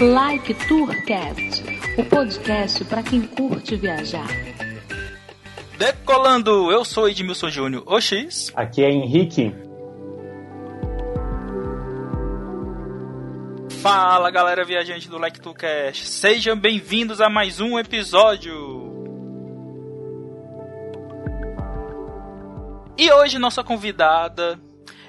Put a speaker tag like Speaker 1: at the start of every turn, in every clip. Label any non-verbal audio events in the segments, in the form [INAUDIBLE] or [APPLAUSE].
Speaker 1: Like Tourcast, o podcast para quem curte viajar.
Speaker 2: Decolando, eu sou Edmilson Júnior, Oxis.
Speaker 3: Aqui é Henrique.
Speaker 2: Fala galera viajante do Like Tourcast, sejam bem-vindos a mais um episódio. E hoje nossa convidada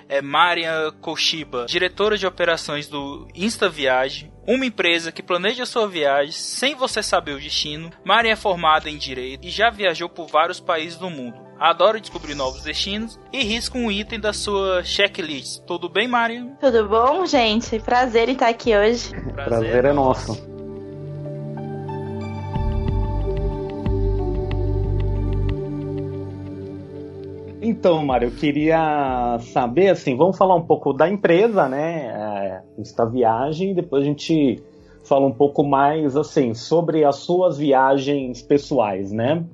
Speaker 2: é Marian Koshiba, diretora de operações do Insta Viagem, uma empresa que planeja sua viagem sem você saber o destino. Marian é formada em Direito e já viajou por vários países do mundo. Adora descobrir novos destinos e risca um item da sua checklist. Tudo bem, Marian?
Speaker 4: Tudo bom, gente? Prazer em estar aqui hoje.
Speaker 3: Prazer, Prazer é nosso. Então, Mário, eu queria saber, assim, vamos falar um pouco da empresa, né? É, esta viagem, depois a gente fala um pouco mais, assim, sobre as suas viagens pessoais, né?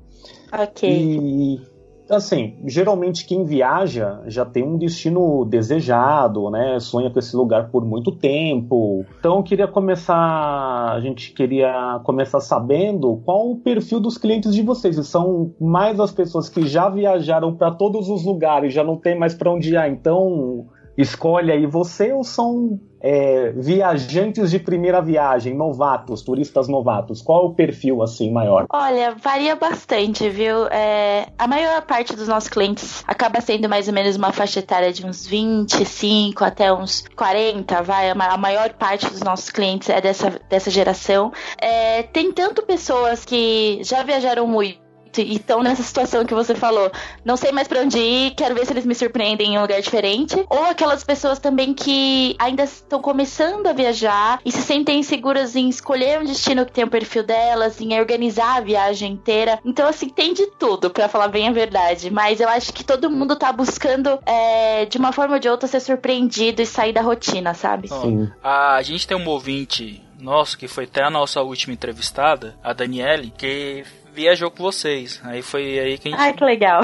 Speaker 4: Ok.
Speaker 3: E assim, geralmente quem viaja já tem um destino desejado, né? Sonha com esse lugar por muito tempo. Então, queria começar, a gente queria começar sabendo qual o perfil dos clientes de vocês. São mais as pessoas que já viajaram para todos os lugares, já não tem mais para onde ir, então escolhe aí você ou são é, viajantes de primeira viagem, novatos, turistas novatos? Qual é o perfil assim maior?
Speaker 4: Olha, varia bastante, viu? É, a maior parte dos nossos clientes acaba sendo mais ou menos uma faixa etária de uns 25 até uns 40, vai. A maior parte dos nossos clientes é dessa, dessa geração. É, tem tanto pessoas que já viajaram muito e estão nessa situação que você falou. Não sei mais para onde ir, quero ver se eles me surpreendem em um lugar diferente. Ou aquelas pessoas também que ainda estão começando a viajar e se sentem seguras em escolher um destino que tem o perfil delas, em organizar a viagem inteira. Então, assim, tem de tudo, para falar bem a verdade. Mas eu acho que todo mundo tá buscando, é, de uma forma ou de outra, ser surpreendido e sair da rotina, sabe?
Speaker 2: Sim. A gente tem um ouvinte nosso, que foi até a nossa última entrevistada, a Daniele, que viajou com vocês. Aí foi aí que a gente.
Speaker 4: Ai, que legal.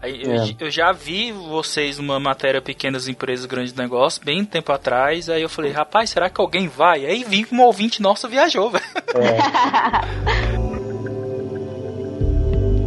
Speaker 2: Aí, é. eu, eu, já vi vocês numa matéria Pequenas Empresas, Grandes Negócios, bem tempo atrás. Aí eu falei, rapaz, será que alguém vai? Aí vi que um ouvinte nosso viajou, velho. É. [LAUGHS]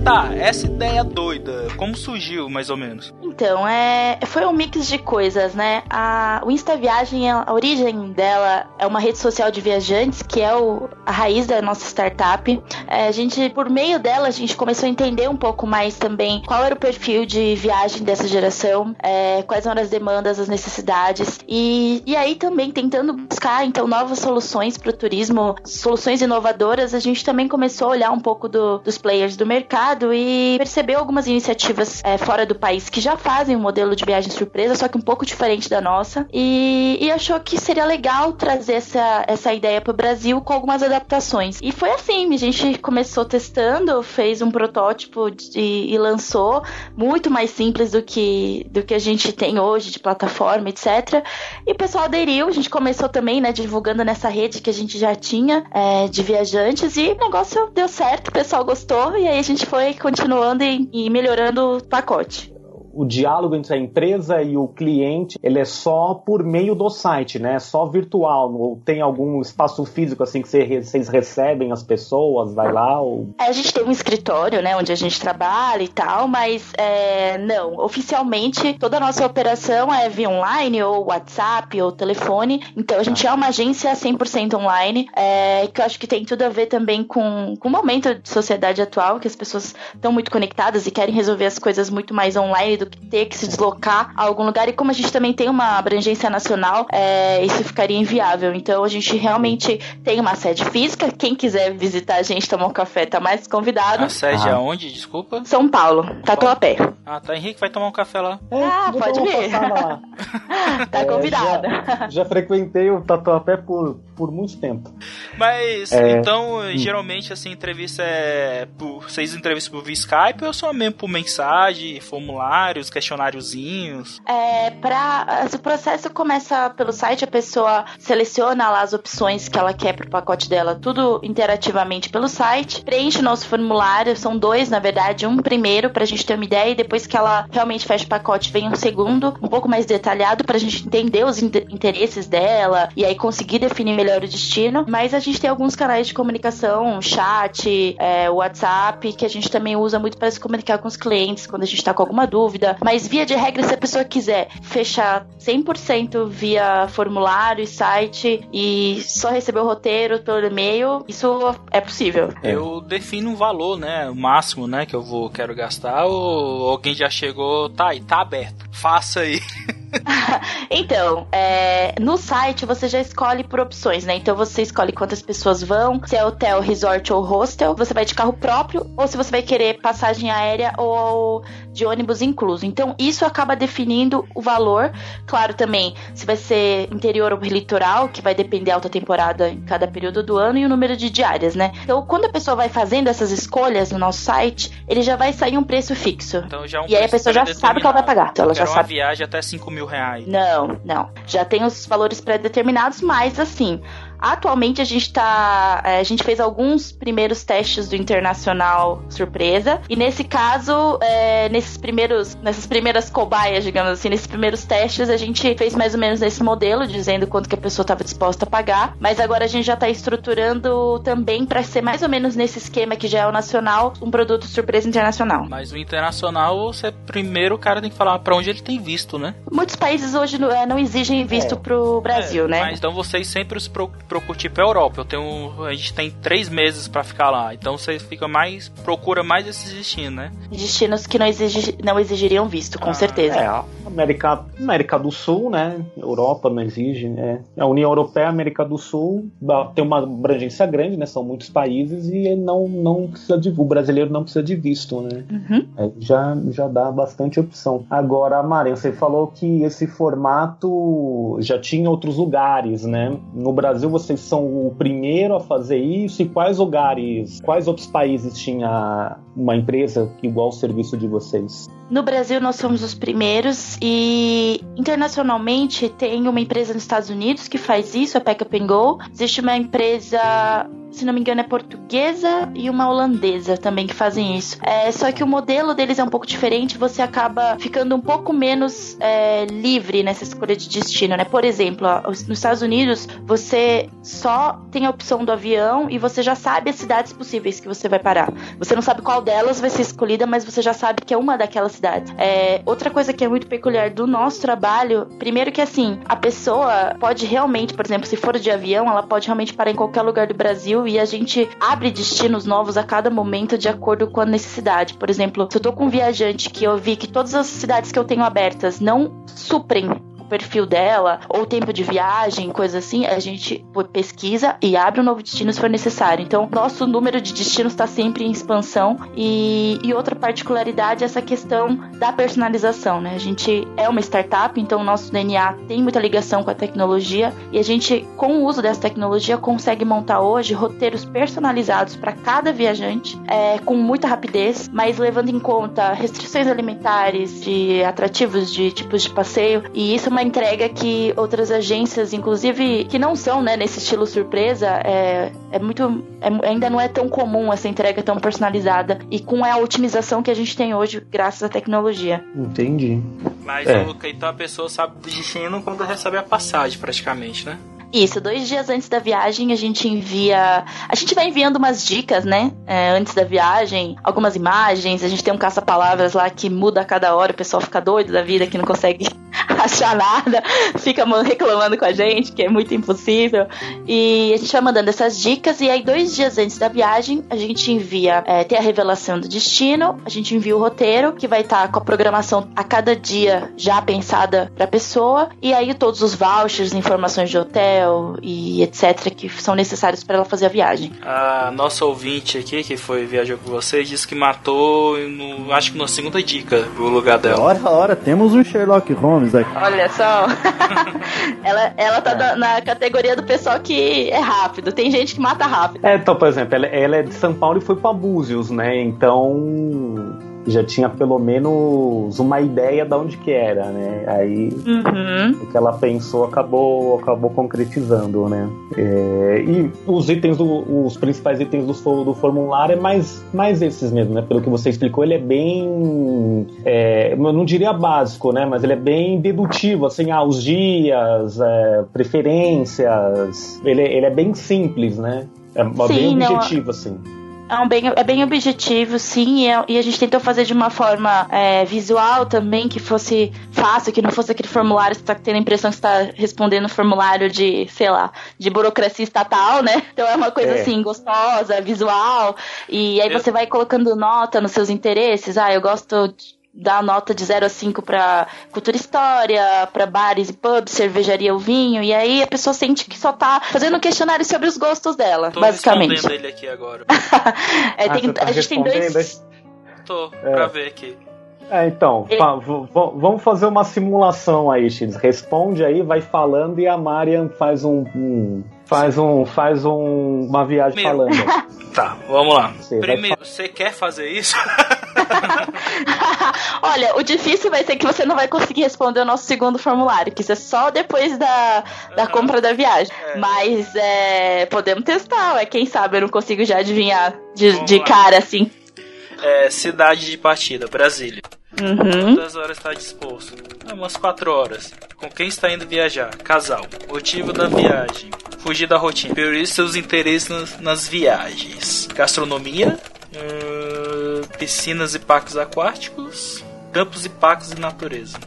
Speaker 2: tá, essa ideia doida, como surgiu, mais ou menos?
Speaker 4: Então, é, foi um mix de coisas, né? A, o Insta Viagem, a origem dela é uma rede social de viajantes, que é o, a raiz da nossa startup. É, a gente, por meio dela, a gente começou a entender um pouco mais também qual era o perfil de viagem dessa geração, é, quais eram as demandas, as necessidades. E, e aí também tentando buscar, então, novas soluções para o turismo, soluções inovadoras, a gente também começou a olhar um pouco do, dos players do mercado mercado e percebeu algumas iniciativas é, fora do país que já fazem um modelo de viagem surpresa, só que um pouco diferente da nossa, e, e achou que seria legal trazer essa, essa ideia para o Brasil com algumas adaptações. E foi assim, a gente começou testando, fez um protótipo de, e lançou, muito mais simples do que, do que a gente tem hoje de plataforma, etc. E o pessoal aderiu, a gente começou também, né, divulgando nessa rede que a gente já tinha é, de viajantes e o negócio deu certo, o pessoal gostou e aí a gente foi continuando e, e melhorando o pacote
Speaker 3: o diálogo entre a empresa e o cliente ele é só por meio do site, né? Só virtual. Ou tem algum espaço físico assim que vocês recebem as pessoas, vai lá? Ou...
Speaker 4: É, a gente tem um escritório, né, onde a gente trabalha e tal, mas é, não. Oficialmente toda a nossa operação é via online ou WhatsApp ou telefone. Então a gente é uma agência 100% online, é, que eu acho que tem tudo a ver também com, com o momento de sociedade atual, que as pessoas estão muito conectadas e querem resolver as coisas muito mais online do do que ter que se deslocar a algum lugar. E como a gente também tem uma abrangência nacional, é, isso ficaria inviável. Então a gente realmente tem uma sede física. Quem quiser visitar a gente, tomar um café, tá mais convidado.
Speaker 2: A sede ah. é onde? Desculpa?
Speaker 4: São Paulo, Tatuapé.
Speaker 2: Ah, tá. Henrique vai tomar um café lá.
Speaker 4: É, ah, pode vir. [LAUGHS] tá é, convidada.
Speaker 3: Já, já, frequentei o Tatuapé por, por muito tempo.
Speaker 2: Mas, é... então, hum. geralmente, assim, entrevista é. Por, vocês entrevistam por via Skype ou só mesmo por mensagem, formulários, questionáriozinhos?
Speaker 4: É, pra. Se o processo começa pelo site, a pessoa seleciona lá as opções que ela quer pro pacote dela, tudo interativamente pelo site, preenche o nosso formulário, são dois, na verdade, um primeiro pra gente ter uma ideia, e depois que ela realmente fecha o pacote, vem um segundo, um pouco mais detalhado, pra gente entender os interesses dela e aí conseguir definir melhor o destino. Mas a gente tem alguns canais de comunicação, chat, é, WhatsApp, que a gente também usa muito para se comunicar com os clientes quando a gente está com alguma dúvida. Mas via de regra, se a pessoa quiser fechar 100% via formulário e site e só receber o roteiro pelo e-mail, isso é possível.
Speaker 2: Eu defino um valor, né, o máximo, né, que eu vou quero gastar ou alguém já chegou, tá aí, tá aberto. Faça aí. [LAUGHS] [LAUGHS]
Speaker 4: então, é, no site você já escolhe por opções, né? Então você escolhe quantas pessoas vão, se é hotel, resort ou hostel. Você vai de carro próprio ou se você vai querer passagem aérea ou de ônibus incluso. Então isso acaba definindo o valor. Claro, também se vai ser interior ou litoral, que vai depender da alta temporada em cada período do ano e o número de diárias, né? Então quando a pessoa vai fazendo essas escolhas no nosso site, ele já vai sair um preço fixo. Então, já é um e aí a pessoa já sabe o que ela vai pagar. Então, ela já
Speaker 2: sabe. viagem até 5 mil reais.
Speaker 4: Não, não. Já tem os valores pré-determinados, mas assim, Atualmente a gente tá. É, a gente fez alguns primeiros testes do internacional surpresa. E nesse caso, é, nesses primeiros. Nessas primeiras cobaias, digamos assim, nesses primeiros testes, a gente fez mais ou menos nesse modelo, dizendo quanto que a pessoa estava disposta a pagar. Mas agora a gente já tá estruturando também para ser mais ou menos nesse esquema que já é o nacional, um produto surpresa internacional.
Speaker 2: Mas o internacional, você primeiro o cara tem que falar para onde ele tem visto, né?
Speaker 4: Muitos países hoje não, é, não exigem visto é. pro Brasil,
Speaker 2: é,
Speaker 4: né?
Speaker 2: Mas então vocês sempre se preocupam procuro tipo Europa. Eu tenho, a gente tem três meses para ficar lá. Então você fica mais procura mais esses destinos, né?
Speaker 4: Destinos que não, exigi, não exigiriam visto, com ah, certeza.
Speaker 3: É, América, América do Sul, né? Europa não exige. Né? A União Europeia, América do Sul tem uma abrangência grande, né? São muitos países e não não precisa de o brasileiro não precisa de visto, né? Uhum. É, já já dá bastante opção. Agora, Maria, você falou que esse formato já tinha em outros lugares, né? No Brasil vocês são o primeiro a fazer isso e quais lugares, quais outros países tinha uma empresa igual o serviço de vocês?
Speaker 4: No Brasil nós somos os primeiros e internacionalmente tem uma empresa nos Estados Unidos que faz isso, a Pack Up and Go. Existe uma empresa se não me engano, é portuguesa e uma holandesa também que fazem isso. É, só que o modelo deles é um pouco diferente, você acaba ficando um pouco menos é, livre nessa escolha de destino, né? Por exemplo, ó, nos Estados Unidos, você só tem a opção do avião e você já sabe as cidades possíveis que você vai parar. Você não sabe qual delas vai ser escolhida, mas você já sabe que é uma daquelas É, outra coisa que é muito peculiar do nosso trabalho, primeiro que assim, a pessoa pode realmente, por exemplo, se for de avião, ela pode realmente parar em qualquer lugar do Brasil e a gente abre destinos novos a cada momento de acordo com a necessidade. Por exemplo, se eu tô com um viajante que eu vi que todas as cidades que eu tenho abertas não suprem perfil dela, ou tempo de viagem, coisa assim, a gente pesquisa e abre um novo destino se for necessário. Então, nosso número de destinos está sempre em expansão. E, e outra particularidade é essa questão da personalização, né? A gente é uma startup, então o nosso DNA tem muita ligação com a tecnologia e a gente, com o uso dessa tecnologia, consegue montar hoje roteiros personalizados para cada viajante, é, com muita rapidez, mas levando em conta restrições alimentares, de atrativos de tipos de passeio, e isso é uma entrega que outras agências, inclusive que não são né, nesse estilo surpresa, é, é muito. É, ainda não é tão comum essa entrega tão personalizada e com a otimização que a gente tem hoje, graças à tecnologia.
Speaker 3: Entendi.
Speaker 2: Mas é. o, então a pessoa sabe do destino quando recebe a passagem, praticamente, né?
Speaker 4: Isso, dois dias antes da viagem a gente envia. A gente vai enviando umas dicas, né? É, antes da viagem, algumas imagens. A gente tem um caça-palavras lá que muda a cada hora, o pessoal fica doido da vida que não consegue achar nada, fica reclamando com a gente, que é muito impossível. E a gente vai mandando essas dicas, e aí, dois dias antes da viagem, a gente envia, é, tem a revelação do destino, a gente envia o roteiro, que vai estar tá com a programação a cada dia já pensada pra pessoa, e aí todos os vouchers, informações de hotel e etc., que são necessários para ela fazer a viagem.
Speaker 2: A nossa ouvinte aqui, que foi viajar com vocês, disse que matou, no, acho que na segunda dica, o lugar dela.
Speaker 5: Ora, ora, temos um Sherlock Holmes aqui
Speaker 4: Olha só. [LAUGHS] ela, ela tá é. na, categoria do pessoal que é rápido. Tem gente que mata rápido.
Speaker 3: É, então, por exemplo, ela, ela é de São Paulo e foi pra Búzios, né? Então já tinha pelo menos uma ideia de onde que era, né? Aí uhum. o que ela pensou acabou, acabou concretizando, né? É, e os itens, do, os principais itens do, do formulário é mais, mais esses mesmo, né? Pelo que você explicou, ele é bem, é, eu não diria básico, né? Mas ele é bem dedutivo, assim, ah, os dias, é, preferências, ele, ele é bem simples, né? É Sim, bem objetivo, não, assim.
Speaker 4: É, um bem, é bem objetivo, sim, e, é, e, a gente tentou fazer de uma forma é, visual também, que fosse fácil, que não fosse aquele formulário, você tá tendo a impressão que está respondendo formulário de, sei lá, de burocracia estatal, né? Então é uma coisa é. assim, gostosa, visual, e aí você vai colocando nota nos seus interesses. Ah, eu gosto dar nota de 0 a 5 para cultura e história, para bares e pubs, cervejaria o vinho, e aí a pessoa sente que só tá fazendo um questionário sobre os gostos dela,
Speaker 2: Tô
Speaker 4: basicamente.
Speaker 2: Tô ele aqui agora. [LAUGHS]
Speaker 4: é, tem, ah, tá a gente tem dois...
Speaker 2: Tô, é. pra ver aqui.
Speaker 3: É, então, ele... vamos fazer uma simulação aí, X. Responde aí, vai falando e a Marian faz um, um faz um faz um, uma viagem Meu. falando. [LAUGHS]
Speaker 2: tá, vamos lá. Você Primeiro, você quer fazer isso? [LAUGHS]
Speaker 4: Olha, o difícil vai ser que você não vai conseguir responder o nosso segundo formulário, que isso é só depois da, da uhum. compra da viagem. É. Mas é, podemos testar, é quem sabe eu não consigo já adivinhar de, de cara assim.
Speaker 2: É, cidade de partida, Brasília. Uhum. Quantas horas está disposto? É umas 4 horas. Com quem está indo viajar? Casal. Motivo da viagem. Fugir da rotina. Priorize seus interesses nas, nas viagens. Gastronomia. Uh, piscinas e parques aquáticos. Campos e parques de natureza.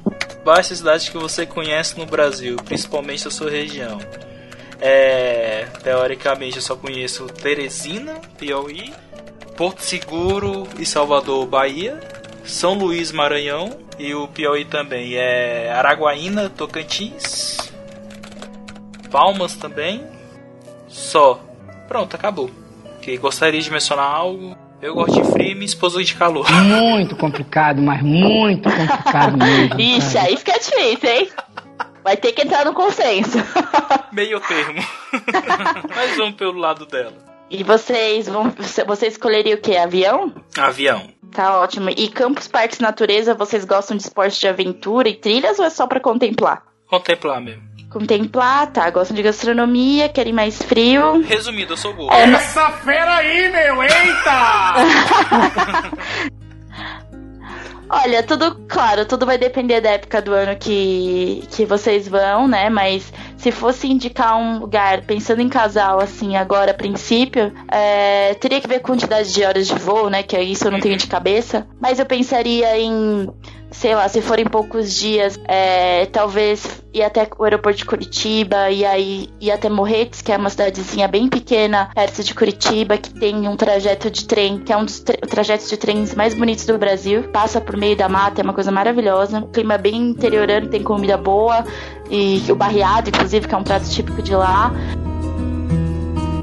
Speaker 2: Baixe cidades que você conhece no Brasil, principalmente a sua região. É, teoricamente eu só conheço Teresina, Piauí, Porto Seguro e Salvador, Bahia. São Luís, Maranhão e o Piauí também é Araguaína, Tocantins, Palmas também. Só. Pronto, acabou. Que gostaria de mencionar algo? Eu gosto de frio e minha esposa de calor.
Speaker 5: Muito complicado, mas muito complicado mesmo. [LAUGHS]
Speaker 4: Ixi, aí fica difícil, hein? Vai ter que entrar no consenso. [LAUGHS]
Speaker 2: Meio termo. [LAUGHS] mas vamos pelo lado dela.
Speaker 4: E vocês vão. Você escolheria o quê? Avião?
Speaker 2: Avião.
Speaker 4: Tá ótimo. E campos, parques, natureza, vocês gostam de esporte de aventura e trilhas ou é só para contemplar?
Speaker 2: Contemplar mesmo.
Speaker 4: Contemplar, tá. Gostam de gastronomia, querem mais frio.
Speaker 2: Resumido, eu sou gordo.
Speaker 5: É, Essa fera aí, meu! Eita! [LAUGHS]
Speaker 4: Olha, tudo, claro, tudo vai depender da época do ano que, que vocês vão, né? Mas se fosse indicar um lugar, pensando em casal, assim, agora a princípio, é, teria que ver quantidade de horas de voo, né? Que isso eu não tenho de cabeça. Mas eu pensaria em sei lá, se forem poucos dias, é, talvez ir até o aeroporto de Curitiba e aí ir até Morretes, que é uma cidadezinha bem pequena, perto de Curitiba, que tem um trajeto de trem, que é um dos tra trajetos de trens mais bonitos do Brasil. Passa por meio da mata, é uma coisa maravilhosa. O clima é bem interiorano, tem comida boa e o barreado, inclusive, que é um prato típico de lá.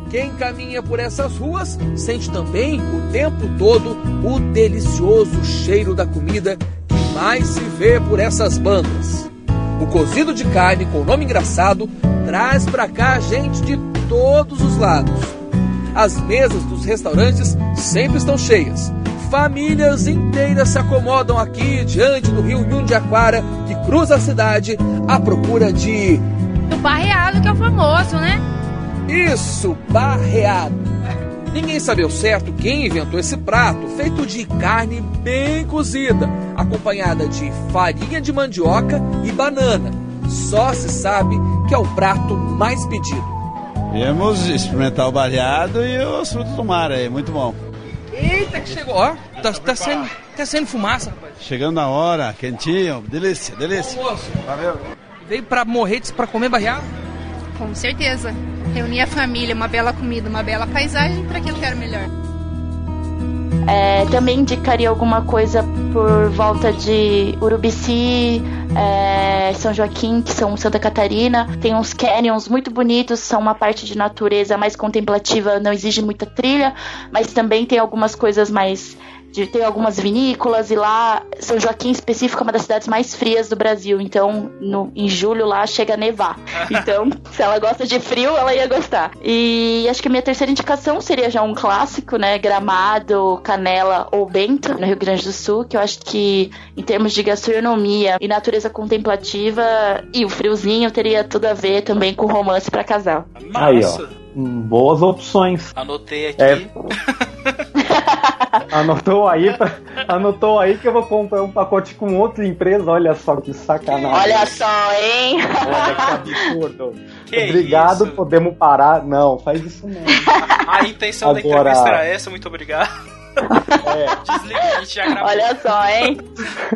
Speaker 6: Quem caminha por essas ruas sente também o tempo todo o delicioso cheiro da comida mais se vê por essas bandas. O cozido de carne com nome engraçado traz pra cá gente de todos os lados. As mesas dos restaurantes sempre estão cheias. Famílias inteiras se acomodam aqui diante do rio Nhundiaquara, que cruza a cidade à procura de.
Speaker 7: Do barreado, que é o famoso, né?
Speaker 6: Isso, barreado. Ninguém sabe ao certo quem inventou esse prato, feito de carne bem cozida, acompanhada de farinha de mandioca e banana. Só se sabe que é o prato mais pedido.
Speaker 8: Viemos experimentar o baleado e os frutos do mar aí, muito bom.
Speaker 6: Eita, que chegou, ó, tá, tá, sendo, tá sendo fumaça, rapaz.
Speaker 8: Chegando na hora, quentinho, delícia, delícia. Bom,
Speaker 6: Valeu. Veio pra morrer para comer barreado?
Speaker 7: Com certeza. Reunir a família, uma bela comida, uma bela paisagem, para que eu quero melhor?
Speaker 4: É, também indicaria alguma coisa por volta de Urubici, é, São Joaquim, que são Santa Catarina. Tem uns canyons muito bonitos, são uma parte de natureza mais contemplativa, não exige muita trilha, mas também tem algumas coisas mais de ter algumas vinícolas e lá São Joaquim em específico é uma das cidades mais frias do Brasil. Então, no, em julho lá chega a nevar. [LAUGHS] Então, se ela gosta de frio, ela ia gostar. E acho que a minha terceira indicação seria já um clássico, né? Gramado, Canela ou Bento, no Rio Grande do Sul, que eu acho que em termos de gastronomia e natureza contemplativa e o friozinho teria tudo a ver também com romance para casal.
Speaker 3: Aí, ó. Boas opções.
Speaker 2: Anotei aqui.
Speaker 3: É. [LAUGHS] [LAUGHS] Anotou aí, pra- anotou aí que eu vou comprar um pacote com outra empresa. Olha só que sacanagem.
Speaker 4: Olha só, hein?
Speaker 3: Olha que absurdo. [LAUGHS]
Speaker 2: Que
Speaker 3: Obrigado,
Speaker 2: isso?
Speaker 3: podemos parar. Não, faz isso não.
Speaker 2: A intenção da
Speaker 3: Agora-
Speaker 2: entrevista era essa, muito obrigado. [LAUGHS]
Speaker 3: É,
Speaker 2: Desliga, a gente já gravou.
Speaker 4: Olha só, hein?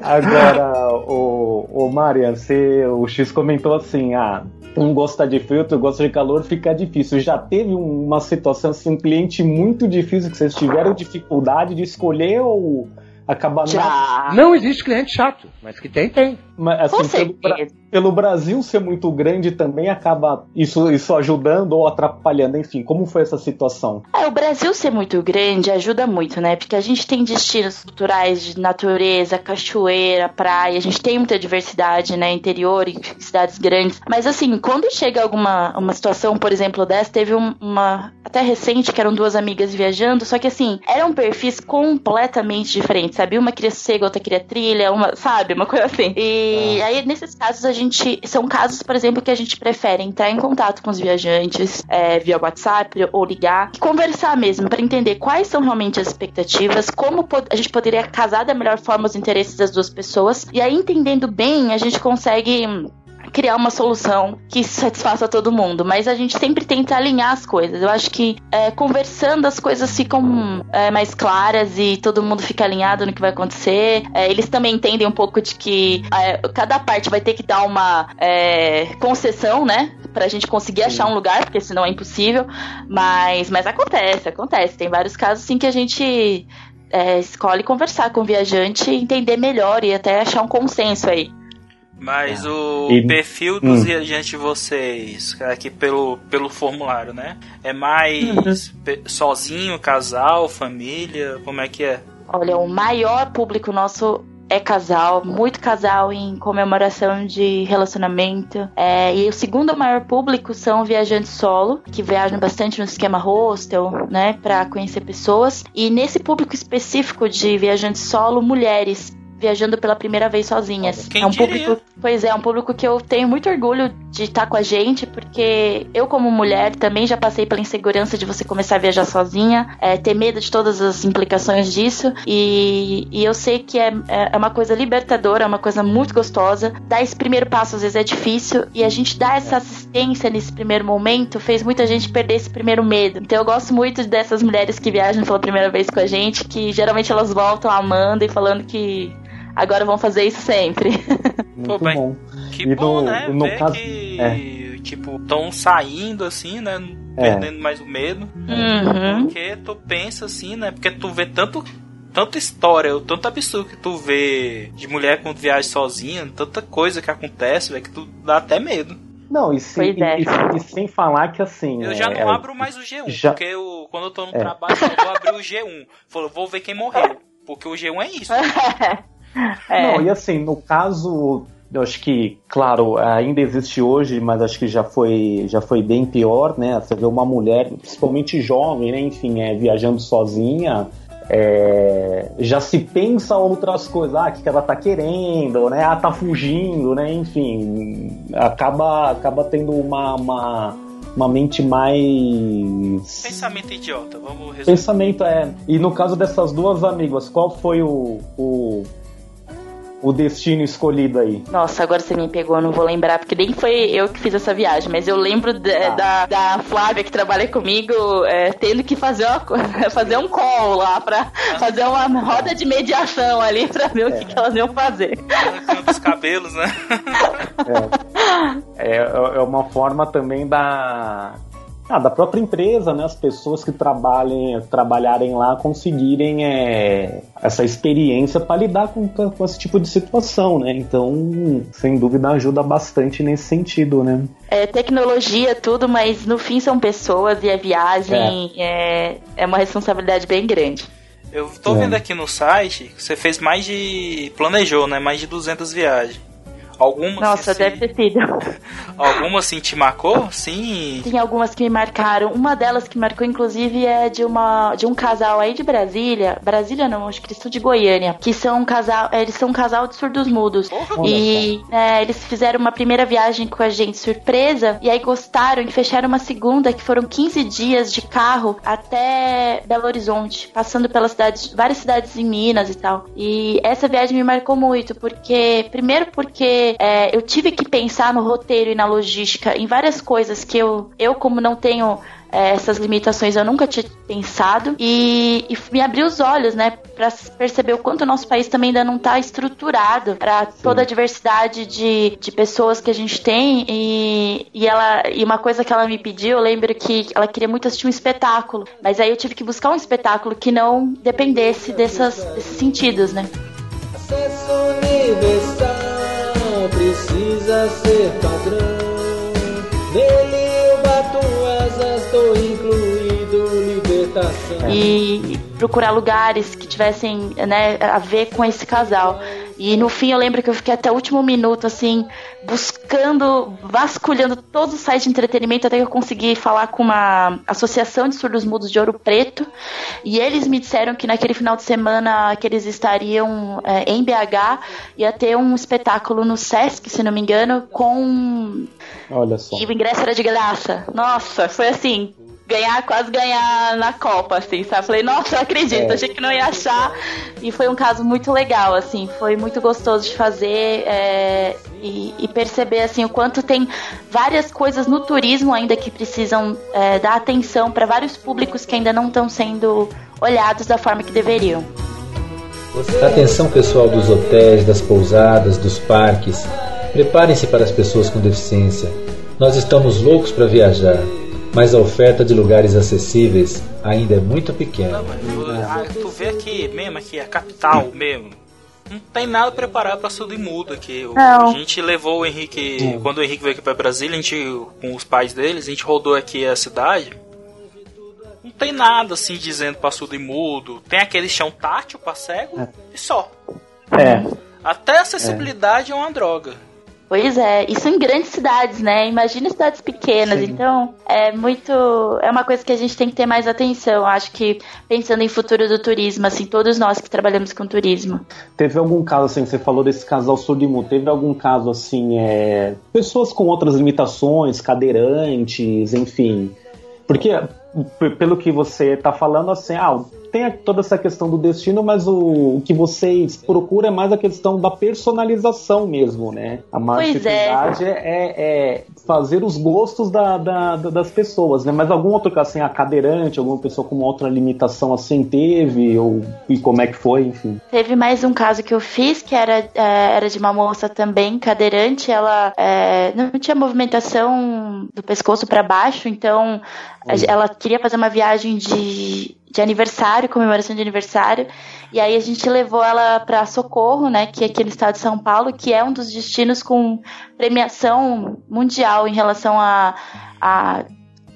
Speaker 3: agora, o, o Marian, você, o X comentou assim: ah, um gosta de frio, outro gosta de calor, fica difícil. Já teve um- uma situação assim, um cliente muito difícil que vocês tiveram dificuldade de escolher ou acabar
Speaker 4: Já.
Speaker 9: Não existe cliente chato, mas que tem, tem.
Speaker 3: Mas, assim, pelo, Bra- pelo Brasil ser muito grande também acaba isso, isso ajudando ou atrapalhando, enfim, como foi essa situação?
Speaker 4: É, o Brasil ser muito grande ajuda muito, né? Porque a gente tem destinos culturais de natureza, cachoeira, praia, a gente tem muita diversidade, né? Interior e cidades grandes. Mas assim, quando chega alguma uma situação, por exemplo, dessa, teve um- uma até recente que eram duas amigas viajando, só que assim, eram perfis completamente diferentes, sabe? Uma queria sossego, outra queria trilha, uma, sabe? Uma coisa assim. E aí, nesses casos, a gente. São casos, por exemplo, que a gente prefere entrar em contato com os viajantes é, via WhatsApp ou ligar, e conversar mesmo, para entender quais são realmente as expectativas, como a gente poderia casar da melhor forma os interesses das duas pessoas. E aí, entendendo bem, a gente consegue criar uma solução que satisfaça todo mundo, mas a gente sempre tenta alinhar as coisas. Eu acho que é, conversando as coisas ficam é, mais claras e todo mundo fica alinhado no que vai acontecer. É, eles também entendem um pouco de que é, cada parte vai ter que dar uma é, concessão, né? Pra gente conseguir achar um lugar, porque senão é impossível. Mas, mas acontece, acontece. Tem vários casos sim que a gente é, escolhe conversar com o viajante, entender melhor e até achar um consenso aí.
Speaker 2: Mas o
Speaker 3: E-
Speaker 2: perfil dos
Speaker 3: Hum.
Speaker 2: viajantes de vocês, aqui pelo, pelo formulário, né? É mais pe- sozinho, casal, família? Como é que é?
Speaker 4: Olha, o maior público nosso é casal, muito casal em comemoração de relacionamento. É, e o segundo maior público são viajantes solo, que viajam bastante no esquema hostel, né, para conhecer pessoas. E nesse público específico de viajantes solo, mulheres viajando pela primeira vez sozinhas.
Speaker 2: Quem
Speaker 4: é um
Speaker 2: diria?
Speaker 4: público, pois é, é um público que eu tenho muito orgulho de estar com a gente, porque eu como mulher também já passei pela insegurança de você começar a viajar sozinha, é, ter medo de todas as implicações disso, e, e eu sei que é, é uma coisa libertadora, é uma coisa muito gostosa. Dar esse primeiro passo às vezes é difícil, e a gente dar essa assistência nesse primeiro momento fez muita gente perder esse primeiro medo. Então eu gosto muito dessas mulheres que viajam pela primeira vez com a gente, que geralmente elas voltam amando e falando que agora vão fazer isso sempre. [LAUGHS]
Speaker 3: Muito
Speaker 2: bem.
Speaker 3: bom.
Speaker 2: Que
Speaker 3: E
Speaker 2: bom,
Speaker 3: no-
Speaker 2: né?
Speaker 3: no
Speaker 2: Ver
Speaker 3: caso-
Speaker 2: que, tipo, estão saindo assim, né?
Speaker 3: É.
Speaker 2: Perdendo mais o medo.
Speaker 4: Uhum.
Speaker 2: Porque tu pensa assim, né? Porque tu vê tanto. Tanta história, o tanto absurdo que tu vê de mulher quando viaja sozinha, tanta coisa que acontece, velho, que tu dá até medo.
Speaker 3: Não, e, se-
Speaker 4: Pois é.
Speaker 3: e- e- e sem falar que assim.
Speaker 2: Eu já
Speaker 3: é,
Speaker 2: não abro mais o G1,
Speaker 3: já-
Speaker 2: porque eu, quando eu tô no
Speaker 3: É.
Speaker 2: trabalho, eu vou abrir o G1. Falo, vou ver quem morreu. Porque o G1 é isso. [LAUGHS]
Speaker 4: É.
Speaker 3: Não, e assim, no caso, eu acho que, claro, ainda existe hoje, mas acho que já foi, já foi bem pior, né? Você vê uma mulher, principalmente jovem, né? Enfim, é, viajando sozinha, é, já se pensa outras coisas, ah, o que, ela tá querendo, né? Ah, tá fugindo, né? Enfim, acaba, acaba tendo uma, uma, uma mente mais.
Speaker 2: Pensamento idiota, vamos resolver.
Speaker 3: Pensamento é. E no caso dessas duas amigas, qual foi o, o, o destino escolhido aí?
Speaker 4: Nossa, agora você me pegou, eu não vou lembrar, porque nem foi eu que fiz essa viagem, mas eu lembro de-
Speaker 3: Ah.
Speaker 4: da, da Flávia que trabalha comigo é, tendo que fazer, uma, [LAUGHS] fazer um call lá pra fazer uma roda de mediação ali pra ver o que, que elas iam fazer.
Speaker 2: Os cabelos, né?
Speaker 3: É, é uma forma também da. Ah, da própria empresa, né? As pessoas que trabalhem, trabalharem lá conseguirem é, essa experiência para lidar com, com esse tipo de situação, né? Então, sem dúvida, ajuda bastante nesse sentido, né?
Speaker 4: É tecnologia, tudo, mas no fim são pessoas e a viagem é, é uma responsabilidade bem grande.
Speaker 2: Eu tô
Speaker 3: É.
Speaker 2: vendo aqui no site que você fez mais de. planejou, né? Mais de 200 viagens. Alguma
Speaker 4: Nossa,
Speaker 2: assim,
Speaker 4: deve ter sido. [LAUGHS]
Speaker 2: Alguma assim te marcou? Sim.
Speaker 4: Tem algumas que me marcaram. Uma delas que marcou, inclusive, é de uma de um casal aí de Brasília. Brasília não, acho que eles são de Goiânia. Que são um casal. Eles são um casal de surdos mudos. E é, eles fizeram uma primeira viagem com a gente surpresa. E aí gostaram e fecharam uma segunda, que foram 15 dias de carro até Belo Horizonte, passando pelas cidades, várias cidades em Minas e tal. E essa viagem me marcou muito, porque. Primeiro porque é, eu tive que pensar no roteiro e na logística em várias coisas que eu, eu como não tenho é, essas limitações, eu nunca tinha pensado. E, e me abriu os olhos, né, para perceber o quanto o nosso país também ainda não está estruturado para toda a diversidade de, de pessoas que a gente tem. E, e ela e uma coisa que ela me pediu, eu lembro que ela queria muito assistir um espetáculo, mas aí eu tive que buscar um espetáculo que não dependesse dessas, desses sentidos, né?
Speaker 10: Acesso universal precisa ser padrão. Nele eu bato asas, tô incluído, libertação.
Speaker 4: e procurar lugares que tivessem né, a ver com esse casal. E no fim eu lembro que eu fiquei até o último minuto, assim, buscando, vasculhando todos os sites de entretenimento até que eu consegui falar com uma associação de surdos mudos de Ouro Preto. E eles me disseram que naquele final de semana que eles estariam é, em BH, ia ter um espetáculo no Sesc, se não me engano, com
Speaker 3: Olha só.
Speaker 4: e o ingresso era de graça. Nossa, foi assim, ganhar, quase ganhar na Copa, assim, sabe? Falei, nossa, eu acredito,
Speaker 3: É.
Speaker 4: achei que não ia achar. E foi um caso muito legal, assim, foi muito gostoso de fazer é, e, e perceber, assim, o quanto tem várias coisas no turismo ainda que precisam é, dar atenção para vários públicos que ainda não estão sendo olhados da forma que deveriam.
Speaker 10: Atenção pessoal dos hotéis, das pousadas, dos parques. Preparem-se para as pessoas com deficiência. Nós estamos loucos para viajar, mas a oferta de lugares acessíveis ainda é muito pequena.
Speaker 2: Ah, tu vê aqui mesmo, aqui, a capital mesmo. Não tem nada preparado pra surdo e mudo aqui.
Speaker 4: Não.
Speaker 2: A gente levou o Henrique. Quando o Henrique veio aqui pra Brasília, a gente, com os pais deles, a gente rodou aqui a cidade. Não tem nada assim dizendo pra surdo e mudo. Tem aquele chão tátil pra cego e só.
Speaker 3: É.
Speaker 2: Até a acessibilidade é uma droga.
Speaker 4: Pois é, isso em grandes cidades, né? Imagina cidades pequenas. Então, é muito. É uma coisa que a gente tem que ter mais atenção. Acho que pensando em futuro do turismo, assim, todos nós que trabalhamos com turismo.
Speaker 3: Teve algum caso, assim, você falou desse casal surdo e mudo, teve algum caso, assim, é, pessoas com outras limitações, cadeirantes, enfim. Porque, pelo que você tá falando, assim, ah, tem toda essa questão do destino, mas o, o que vocês procuram é mais a questão da personalização mesmo, né? A
Speaker 4: Pois é.
Speaker 3: é, é- fazer os gostos da- da- da- das pessoas, né? Mas algum outro caso, assim, a cadeirante, alguma pessoa com outra limitação, assim, teve? Ou, e como é que foi, enfim?
Speaker 4: Teve mais um caso que eu fiz, que era, é, era de uma moça também, cadeirante. Ela é, não tinha movimentação do pescoço para baixo, então ela queria fazer uma viagem de, de aniversário, comemoração de aniversário. E aí a gente levou ela para Socorro, né, que é aqui no estado de São Paulo, que é um dos destinos com premiação mundial em relação a, a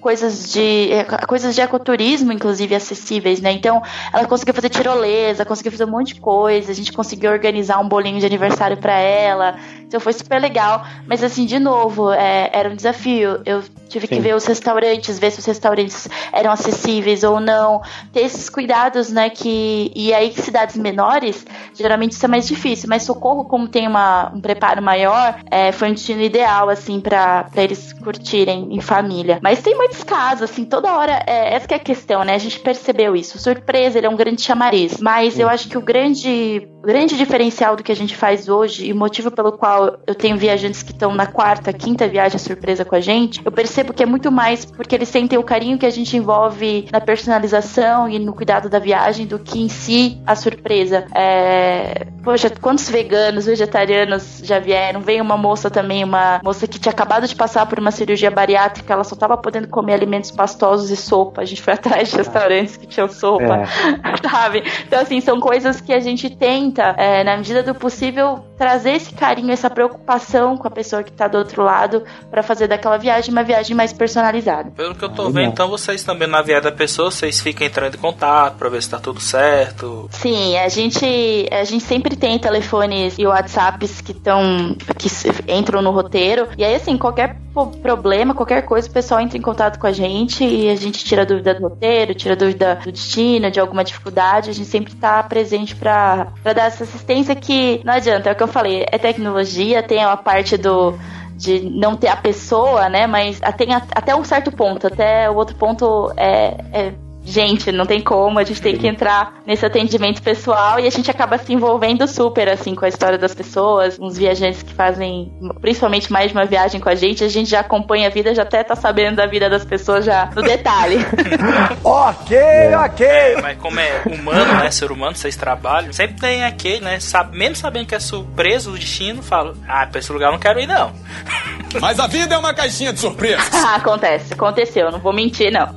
Speaker 4: coisas de coisas de ecoturismo, inclusive acessíveis, né? Então, ela conseguiu fazer tirolesa, conseguiu fazer um monte de coisa, a gente conseguiu organizar um bolinho de aniversário para ela. Então foi super legal, mas assim, de novo, é, era um desafio. Eu tive que
Speaker 3: Sim.
Speaker 4: ver os restaurantes, ver se os restaurantes eram acessíveis ou não, ter esses cuidados, né, que e aí cidades menores, geralmente isso é mais difícil, mas Socorro, como tem uma, um preparo maior, é, foi um destino ideal, assim, para eles curtirem em família. Mas tem muitos casos, assim, toda hora, é, essa que é a questão, né, a gente percebeu isso. Surpresa, ele é um grande chamariz, mas eu acho que o grande, grande diferencial do que a gente faz hoje, e o motivo pelo qual eu tenho viajantes que estão na quarta, quinta viagem surpresa com a gente, eu percebo que é muito mais porque eles sentem o carinho que a gente envolve na personalização e no cuidado da viagem do que em si a surpresa. É... Poxa, quantos veganos, vegetarianos já vieram? Veio uma moça também, uma moça que tinha acabado de passar por uma cirurgia bariátrica, ela só estava podendo comer alimentos pastosos e sopa. A gente foi [LAUGHS] atrás de restaurantes que tinham sopa, sabe? Então, assim, são coisas que a gente tem tenta, é, na medida do possível, trazer esse carinho, essa preocupação com a pessoa que tá do outro lado para fazer daquela viagem uma viagem mais personalizada.
Speaker 2: Pelo que eu tô vendo, então vocês também na viagem da pessoa, vocês ficam entrando em contato pra ver se tá tudo certo.
Speaker 4: Sim, a gente, a gente sempre tem telefones e WhatsApps que estão que entram no roteiro. E aí, assim, qualquer problema, qualquer coisa, o pessoal entra em contato com a gente e a gente tira dúvida do roteiro, tira dúvida do destino, de alguma dificuldade. A gente sempre tá presente para dar essa assistência que não adianta, é o que eu falei, é tecnologia, tem a parte do de não ter a pessoa, né? Mas tem até um certo ponto, até o outro ponto é, é gente, não tem como, a gente tem que entrar nesse atendimento pessoal e a gente acaba se envolvendo super, assim, com a história das pessoas, uns viajantes que fazem, principalmente mais de uma viagem com a gente, a gente já acompanha a vida, já até tá sabendo da vida das pessoas já no detalhe. [LAUGHS]
Speaker 6: ok, é. ok!
Speaker 2: É, mas como é humano, né, ser humano, vocês trabalham, sempre tem aquele, né, sabe, mesmo sabendo que é surpresa o destino, fala, ah, pra esse lugar eu não quero ir não. [LAUGHS]
Speaker 6: Mas a vida é uma caixinha de surpresas. [LAUGHS]
Speaker 4: Acontece, aconteceu, não vou mentir não.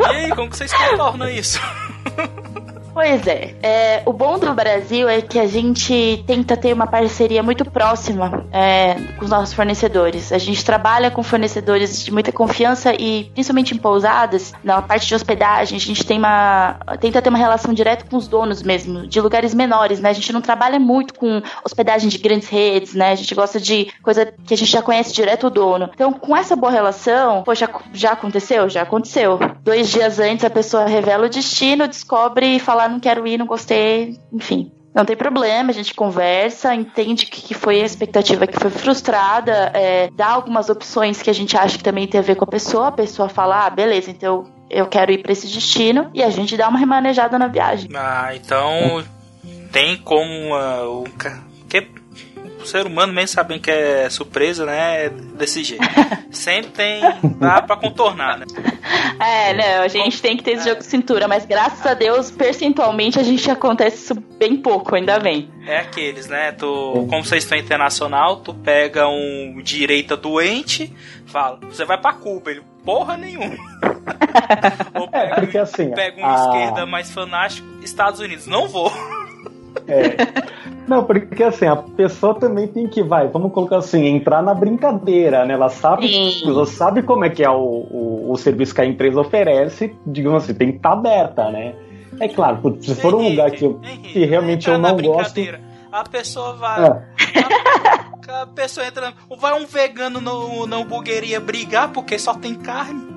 Speaker 2: e aí, como que vocês contorna isso. [LAUGHS]
Speaker 4: Pois é. é. O bom do Brasil é que a gente tenta ter uma parceria muito próxima é, com os nossos fornecedores. A gente trabalha com fornecedores de muita confiança e, principalmente em pousadas, na parte de hospedagem, a gente tem uma, tenta ter uma relação direta com os donos mesmo, de lugares menores, né? A gente não trabalha muito com hospedagem de grandes redes, né? A gente gosta de coisa que a gente já conhece direto o dono. Então, com essa boa relação, poxa, já aconteceu? Já aconteceu. Dois dias antes, a pessoa revela o destino, descobre e fala falar, não quero ir, não gostei, enfim. Não tem problema, a gente conversa, entende que, que foi a expectativa que foi frustrada, é, dá algumas opções que a gente acha que também tem a ver com a pessoa, a pessoa fala, ah, beleza, então eu quero ir para esse destino, e a gente dá uma remanejada na viagem.
Speaker 2: Ah, então tem como uh, o que o ser humano mesmo sabendo que é surpresa, né? É desse jeito. [LAUGHS] Sempre tem. dá pra contornar, né?
Speaker 4: É, não, a gente tem que ter esse jogo de cintura, mas graças a Deus, percentualmente, a gente acontece isso bem pouco, ainda bem.
Speaker 2: É aqueles, né? Tu, como vocês estão internacional, tu pega um direita doente, fala, você vai pra Cuba, ele, porra nenhuma. [LAUGHS] Ou
Speaker 3: pega, é, porque assim.
Speaker 2: Pega um a... esquerda mais fanático, Estados Unidos, não vou.
Speaker 3: É. Não, porque assim, a pessoa também tem que, vai, vamos colocar assim, entrar na brincadeira, né? Ela sabe, ela sabe como é que é o, o, o, serviço que a empresa oferece, digamos assim, tem que estar tá aberta, né? É claro, se for um lugar que, eu, que realmente eu não gosto.
Speaker 2: A pessoa vai. É. A, a, pessoa entra. Vai um vegano no, na hamburgueria brigar porque só tem carne.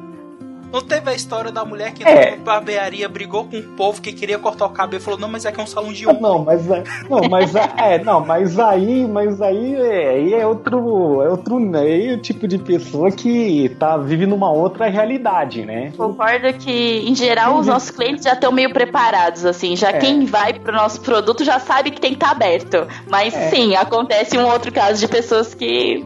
Speaker 2: Não teve a história da mulher que é. na barbearia brigou com o povo que queria cortar o cabelo e falou, não, mas é que é um salão de
Speaker 3: homem. Não, mas é, não, mas é, é, não, mas aí, mas aí é, aí é outro, é outro né, tipo de pessoa que tá vive numa outra realidade, né?
Speaker 4: Concordo que em geral os nossos clientes já estão meio preparados assim, já é. quem vai pro nosso produto já sabe que tem que estar tá aberto. Mas é. sim, acontece um outro caso de pessoas que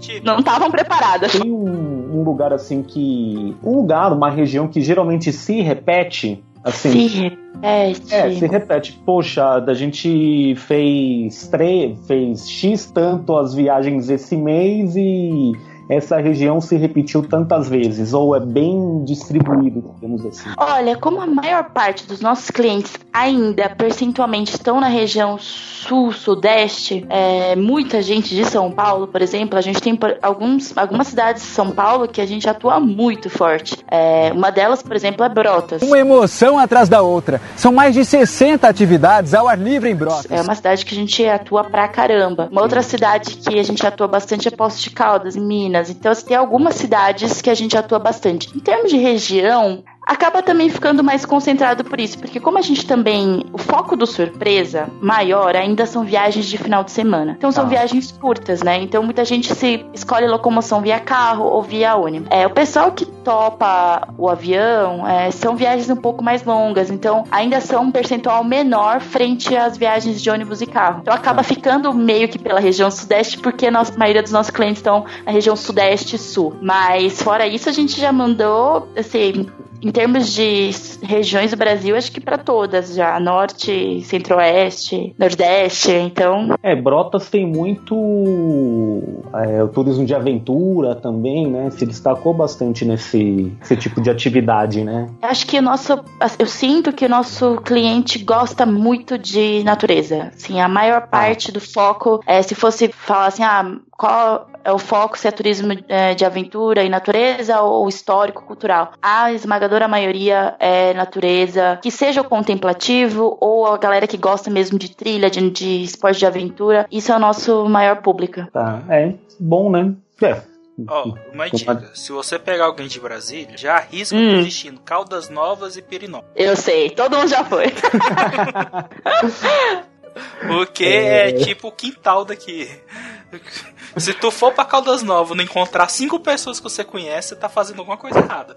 Speaker 4: Tipo. Não estavam preparadas.
Speaker 3: Tem um, um, lugar assim que. Um lugar, uma região que geralmente se repete. Assim,
Speaker 4: se repete.
Speaker 3: É, se repete. Poxa, a gente fez, tre fez X tanto as viagens esse mês e essa região se repetiu tantas vezes ou é bem distribuído, digamos assim?
Speaker 4: Olha, como a maior parte dos nossos clientes ainda percentualmente estão na região sul, sudeste, é, muita gente de São Paulo, por exemplo, a gente tem alguns, algumas cidades de São Paulo que a gente atua muito forte. É, uma delas, por exemplo, é Brotas.
Speaker 6: Uma emoção atrás da outra. São mais de 60 atividades ao ar livre em Brotas.
Speaker 4: É uma cidade que a gente atua pra caramba. Uma outra cidade que a gente atua bastante é Poços de Caldas, em Minas. Minas. Então, assim, tem algumas cidades que a gente atua bastante. Em termos de região, acaba também ficando mais concentrado por isso, porque como a gente também, o foco do surpresa maior ainda são viagens de final de semana. Então são ah. viagens curtas, né? Então muita gente se escolhe locomoção via carro ou via ônibus. É, o pessoal que topa o avião é, são viagens um pouco mais longas, então ainda são um percentual menor frente às viagens de ônibus e carro. Então acaba ah. ficando meio que pela região sudeste, porque a, nossa, a maioria dos nossos clientes estão na região sudeste e sul. Mas fora isso, a gente já mandou, assim, em termos de regiões do Brasil, acho que para todas já, norte, centro-oeste, nordeste, então.
Speaker 3: É, Brotas tem muito é, o turismo de aventura também, né? Se destacou bastante nesse, tipo de atividade, né?
Speaker 4: Acho que o nosso, eu sinto que o nosso cliente gosta muito de natureza. Assim, a maior parte ah. do foco é se fosse falar assim, ah, qual o foco, se é turismo é, de aventura e natureza ou histórico, cultural. A esmagadora maioria é natureza, que seja o contemplativo ou a galera que gosta mesmo de trilha, de, de esporte de aventura. Isso é o nosso maior público.
Speaker 3: Tá, é bom, né? É.
Speaker 2: Ó, oh, uma dica: se você pegar alguém de Brasília, já arrisca hum. pro destino Caldas Novas e Pirinópolis.
Speaker 4: Eu sei, todo mundo já foi. [LAUGHS]
Speaker 2: Porque é... é tipo o quintal daqui. [LAUGHS] Se tu for pra Caldas Novas não encontrar cinco pessoas que você conhece, você tá fazendo alguma coisa errada.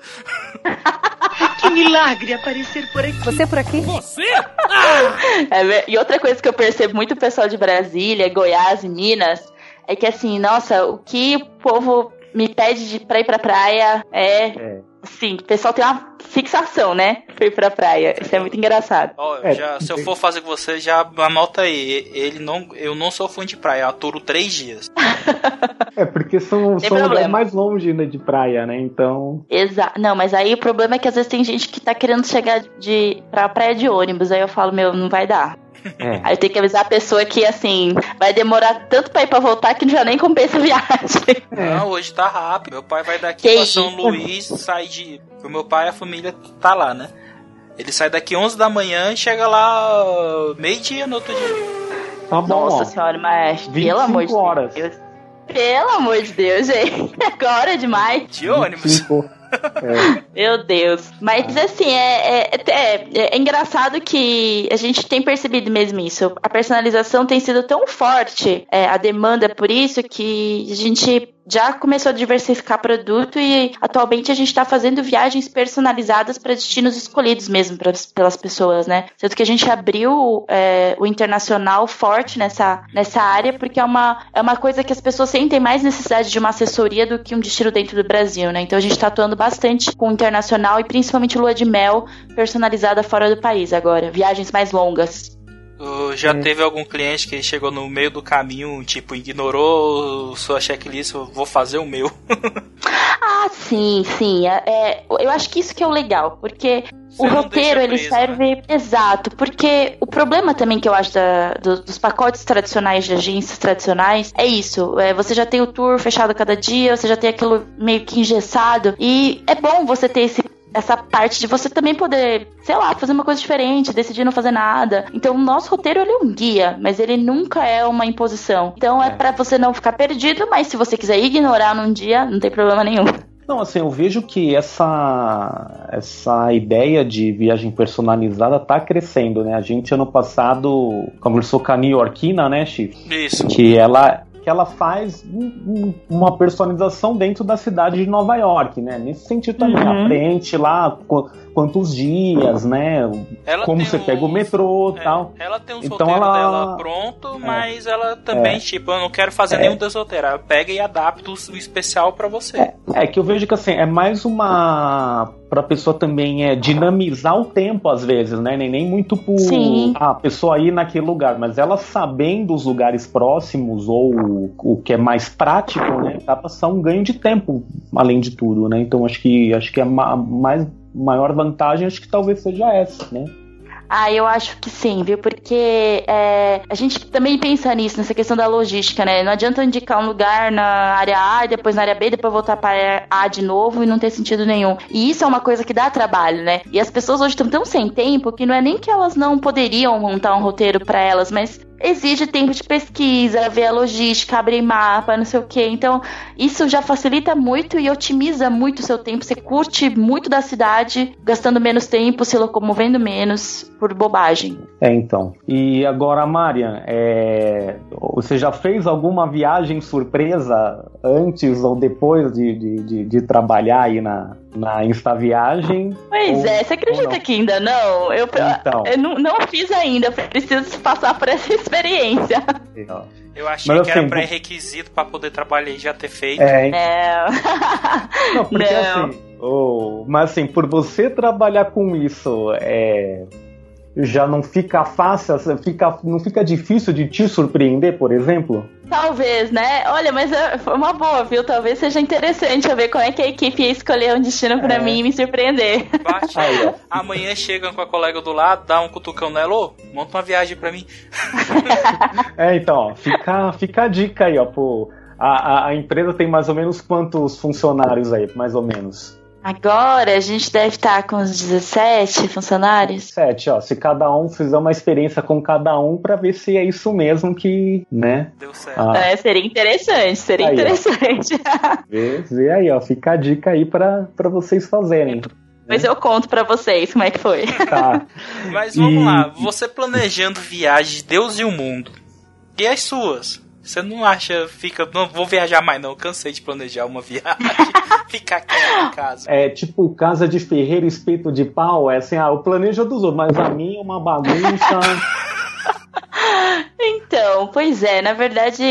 Speaker 2: [LAUGHS]
Speaker 11: que milagre aparecer por aqui.
Speaker 4: Você por aqui?
Speaker 11: Você?
Speaker 4: Ah! [LAUGHS] É, e outra coisa que eu percebo muito pessoal de Brasília, Goiás e Minas é que assim, nossa, o que o povo me pede de, pra ir pra praia é. é. Sim, o pessoal tem uma fixação, né? Ir pra praia. Isso é muito engraçado.
Speaker 2: Oh, eu já, se eu for fazer com você, já anota aí. Ele não, eu não sou fã de praia, eu aturo três dias. [LAUGHS]
Speaker 3: é, porque são, são lugares mais longe né, de praia, né? Então.
Speaker 4: Exato. Não, mas aí o problema é que às vezes tem gente que tá querendo chegar de, pra praia de ônibus. Aí eu falo, meu, não vai dar. É. [LAUGHS] Aí tenho que avisar a pessoa que, assim, vai demorar tanto pra ir pra voltar que já nem compensa a viagem.
Speaker 2: É. [LAUGHS] Não, hoje tá rápido. Meu pai vai daqui que pra São isso? Luís, sai de. O meu pai, a família tá lá, né? Ele sai daqui 11 da manhã e chega lá meio-dia no outro dia.
Speaker 4: Tá bom, Nossa ó. senhora, mas pelo amor de
Speaker 3: horas.
Speaker 4: Deus. Pelo amor de Deus, gente. [LAUGHS] Agora é demais.
Speaker 2: De ônibus. 25.
Speaker 4: É. [LAUGHS] Meu Deus. Mas assim, é, é, é, é, engraçado que a gente tem percebido mesmo isso. A personalização tem sido tão forte, é, a demanda por isso, que a gente já começou a diversificar produto e atualmente a gente está fazendo viagens personalizadas para destinos escolhidos mesmo pelas pessoas, né? Sendo que a gente abriu é, o internacional forte nessa, nessa área porque é uma, é uma coisa que as pessoas sentem mais necessidade de uma assessoria do que um destino dentro do Brasil, né? Então a gente está atuando bastante com o internacional e principalmente lua de mel personalizada fora do país agora, viagens mais longas.
Speaker 2: Já é. teve algum cliente que chegou no meio do caminho, tipo, ignorou sua checklist, vou fazer o meu. [LAUGHS]
Speaker 4: ah, sim, sim. É, é, eu acho que isso que é o legal, porque Você o roteiro ele preso, serve. Né? Exato, porque o problema também que eu acho da, do, dos pacotes tradicionais de agências tradicionais é isso. É, você já tem o tour fechado cada dia, você já tem aquilo meio que engessado. E é bom você ter esse essa parte de você também poder, sei lá, fazer uma coisa diferente, decidir não fazer nada. Então, o nosso roteiro ele é um guia, mas ele nunca é uma imposição. Então, é, é. para você não ficar perdido, mas se você quiser ignorar num dia, não tem problema nenhum.
Speaker 3: Não, assim, eu vejo que essa, essa ideia de viagem personalizada tá crescendo, né? A gente ano passado conversou com a New Yorkina, né, Chief?
Speaker 2: Isso.
Speaker 3: Que ela, que ela faz uma personalização dentro da cidade de Nova York, né? Nesse sentido também, uhum. aprende lá quantos dias, né?
Speaker 2: Ela
Speaker 3: como você pega o metrô e é, tal.
Speaker 2: Ela tem um então ela... dela pronto, é, mas ela também, é. tipo, eu não quero fazer é. nenhum desoteiro. Ela pega e adapta o especial para você.
Speaker 3: É, é, que eu vejo que assim, é mais uma para a pessoa também é dinamizar o tempo às vezes, né? Nem, nem muito por Sim. a pessoa ir naquele lugar, mas ela sabendo os lugares próximos ou o que é mais prático, né? Dá pra ser um ganho de tempo, além de tudo, né? Então acho que acho que é a mais maior vantagem acho que talvez seja essa, né?
Speaker 4: Ah, eu acho que sim, viu? Porque é, a gente também pensa nisso, nessa questão da logística, né? Não adianta indicar um lugar na área A, depois na área B, depois voltar para a de novo e não ter sentido nenhum. E isso é uma coisa que dá trabalho, né? E as pessoas hoje estão tão sem tempo que não é nem que elas não poderiam montar um roteiro para elas, mas exige tempo de pesquisa, ver a logística, abrir mapa, não sei o que. Então, isso já facilita muito e otimiza muito o seu tempo. Você curte muito da cidade, gastando menos tempo, se locomovendo menos por bobagem.
Speaker 3: É, então. E agora, Marian, é... você já fez alguma viagem surpresa antes ou depois de, de, de, de trabalhar aí na, na Insta Viagem.
Speaker 4: Pois ou, é, você acredita que ainda não? Eu, então. eu não, não fiz ainda, preciso passar por essa [LAUGHS] experiência.
Speaker 2: Eu achei Mas, que assim, era pré-requisito para poder trabalhar e já ter feito.
Speaker 3: É, é. Não, porque não. assim Oh, mas assim, por você trabalhar com isso, é, já não fica fácil, fica, não fica difícil de te surpreender, por exemplo?
Speaker 4: Talvez, né? Olha, mas é, foi uma boa, viu? Talvez seja interessante eu ver como é que a equipe ia escolher um destino pra
Speaker 3: É.
Speaker 4: mim e me surpreender.
Speaker 2: Bate, amanhã chegam com a colega do lado, dá um cutucão nela, ô, monta uma viagem pra mim. [LAUGHS]
Speaker 3: É, então, ó, fica, fica a dica aí, ó, pô. A, a, a empresa tem mais ou menos quantos funcionários aí, mais ou menos?
Speaker 4: Agora a gente deve estar com uns 17 funcionários.
Speaker 3: Sete, ó. Se cada um fizer uma experiência com cada um pra ver se é isso mesmo que, né?
Speaker 2: Deu certo.
Speaker 3: Ah,
Speaker 4: É, seria interessante, seria
Speaker 3: Aí,
Speaker 4: interessante. [LAUGHS]
Speaker 3: vê, vê aí, ó. Fica a dica aí pra, pra vocês fazerem.
Speaker 4: Mas eu conto pra vocês como é que foi.
Speaker 3: Tá. [LAUGHS]
Speaker 2: Mas vamos
Speaker 3: E-
Speaker 2: lá, você planejando viagens de Deus e o mundo. E as suas? Você não acha, fica, não vou viajar mais não, cansei de planejar uma [LAUGHS] viagem, ficar quieto em casa.
Speaker 3: É tipo casa de ferreiro, espeto de pau. É assim, ah, eu planejo dos outros, mas a minha é uma bagunça. [LAUGHS]
Speaker 4: Então, pois é, na verdade,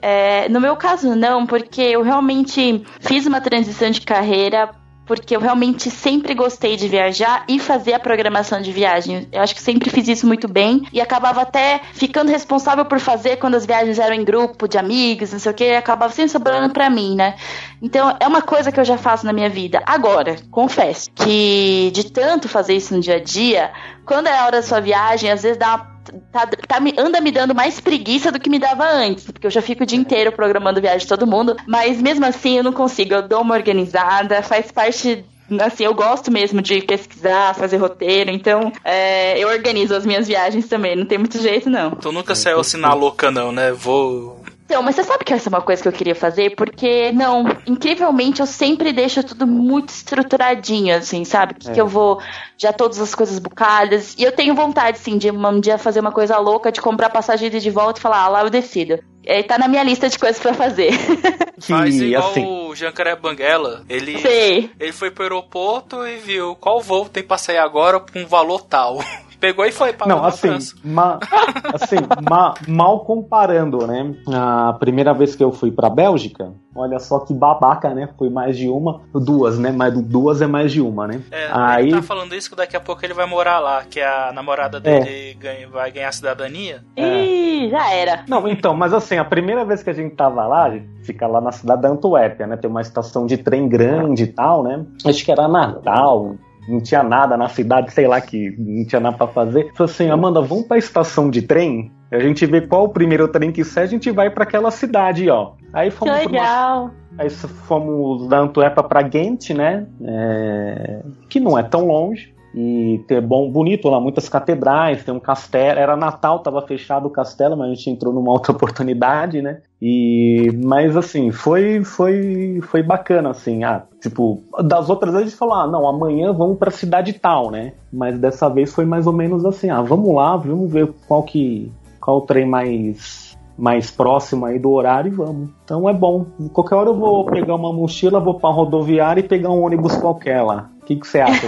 Speaker 4: é, no meu caso não, porque eu realmente fiz uma transição de carreira porque eu realmente sempre gostei de viajar e fazer a programação de viagem. Eu acho que sempre fiz isso muito bem e acabava até ficando responsável por fazer quando as viagens eram em grupo, de amigos, não sei o que, acabava sempre sobrando pra mim, né? Então é uma coisa que eu já faço na minha vida. Agora, confesso que de tanto fazer isso no dia a dia, quando é a hora da sua viagem, às vezes dá uma tá, tá me- anda me dando mais preguiça do que me dava antes, porque eu já fico o dia inteiro programando viagem de todo mundo, mas mesmo assim eu não consigo, eu dou uma organizada, faz parte. Assim, eu gosto mesmo de pesquisar, fazer roteiro, então é, eu organizo as minhas viagens também, não tem muito jeito não.
Speaker 2: Tu nunca saiu assim na louca não, né? Vou...
Speaker 4: Então, mas você sabe que essa é uma coisa que eu queria fazer? Porque, não, incrivelmente eu sempre deixo tudo muito estruturadinho, assim, sabe? Que,
Speaker 3: É.
Speaker 4: que eu vou, já todas as coisas bucadas. E eu tenho vontade, sim, de um dia fazer uma coisa louca, de comprar passagem de ida e de volta e falar, ah, lá eu decido. É, tá na minha lista de coisas pra fazer. [LAUGHS]
Speaker 2: Faz
Speaker 3: Que,
Speaker 2: igual
Speaker 3: assim,
Speaker 2: o Jacaré Banguela, ele,
Speaker 4: Sei.
Speaker 2: ele foi pro aeroporto e viu qual voo tem pra sair agora com um valor tal. Pegou e foi, pagou
Speaker 3: Não, assim, ma- [LAUGHS] assim ma- mal comparando, né? A primeira vez que eu fui pra Bélgica, olha só que babaca, né? Foi mais de uma, duas, né? Mas duas é mais de uma, né?
Speaker 2: É,
Speaker 3: Aí,
Speaker 2: ele tá falando isso que daqui a pouco ele vai morar lá, que a namorada dele ganha- vai ganhar cidadania.
Speaker 3: É.
Speaker 4: Ih, já era.
Speaker 3: Não, então, mas assim, a primeira vez que a gente tava lá, a gente fica lá na cidade da Antuérpia, né? Tem uma estação de trem grande e tal, né? Acho que era Natal, não tinha nada na cidade, sei lá, que não tinha nada pra fazer. Falei assim, Amanda, vamos pra estação de trem? A gente vê qual o primeiro trem que sai, a gente vai pra aquela cidade, ó. Aí fomos pra uma
Speaker 4: legal.
Speaker 3: Aí fomos da Antuérpia para Ghent, né? É, que não é tão longe. E tem bom, bonito lá, muitas catedrais, tem um castelo. Era Natal, tava fechado o castelo, mas a gente entrou numa [LAUGHS] outra oportunidade, né? E mas assim, foi foi foi bacana assim, ah, tipo, das outras vezes a gente falou: "Ah, não, amanhã vamos para cidade tal, né?" Mas dessa vez foi mais ou menos assim: "Ah, vamos lá, vamos ver qual que qual o trem mais mais próximo aí do horário e vamos. Então é bom. Qualquer hora eu vou pegar uma mochila, vou pra rodoviária e pegar um ônibus qualquer lá. O que, que você acha?